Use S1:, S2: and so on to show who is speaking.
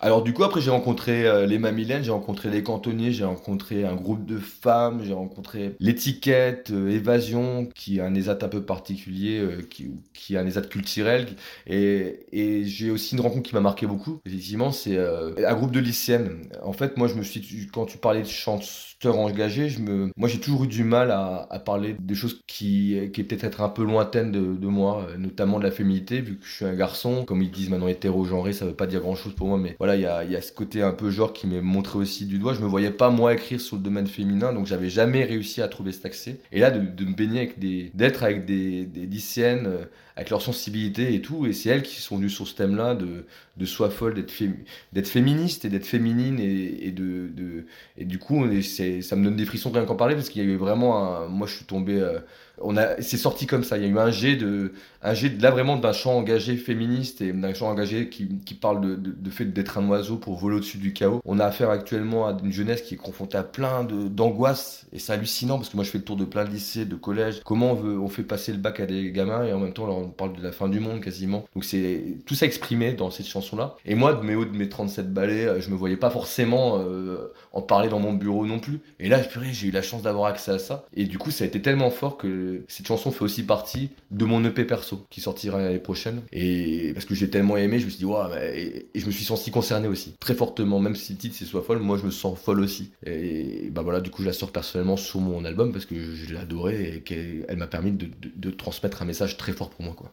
S1: Alors du coup après j'ai rencontré euh, les Mamilènes, j'ai rencontré les cantonniers, j'ai rencontré un groupe de femmes, j'ai rencontré l'étiquette euh, Évasion qui est un ESAT un peu particulier, euh, qui, qui est un ESAT culturel et, et j'ai aussi une rencontre qui m'a marqué beaucoup. Effectivement c'est un groupe de lycéennes. En fait moi je me suis quand tu parlais de chanteur engagé, je me moi j'ai toujours eu du mal à, à parler des choses qui qui peut-être être un peu lointaines de, de, moi, notamment de la féminité vu que je suis un garçon. Comme ils disent maintenant hétéro-genré, ça veut pas dire grand-chose pour moi mais voilà il y a, ce côté un peu genre qui m'est montré aussi du doigt. Je me voyais pas moi écrire sur le domaine féminin, donc j'avais jamais réussi à trouver cet accès. Et là, de, me baigner avec des, d'être avec des, des lycéennes, euh, avec leur sensibilité et tout, et c'est elles qui sont venues sur ce thème-là de, de soi folle, d'être, d'être féministe et d'être féminine et, de, et du coup, ça me donne des frissons rien qu'en parler parce qu'il y a eu vraiment un, moi je suis tombé, euh, on a, c'est sorti comme ça. Il y a eu un jet de, un jet là vraiment d'un chant engagé féministe et d'un chant engagé qui, qui parle de, de, fait d'être un oiseau pour voler au-dessus du chaos. On a affaire actuellement à une jeunesse qui est confrontée à plein d'angoisses et c'est hallucinant parce que moi je fais le tour de plein de lycées, de collèges. Comment on fait passer le bac à des gamins et en même temps on parle de la fin du monde quasiment. Donc c'est tout ça exprimé dans cette chanson-là. Et moi de mes hauts de mes 37 ballets, je me voyais pas forcément euh, parler dans mon bureau non plus. Et là, j'ai eu la chance d'avoir accès à ça. Et du coup, ça a été tellement fort que cette chanson fait aussi partie de mon EP perso qui sortira l'année prochaine. Et parce que j'ai tellement aimé, je me suis dit, waouh, et, je me suis senti concerné aussi, très fortement. Même si le titre c'est soit folle, moi je me sens folle aussi. Et bah voilà, du coup, je la sors personnellement sur mon album parce que je l'ai adoré et qu'elle m'a permis de, de transmettre un message très fort pour moi, quoi.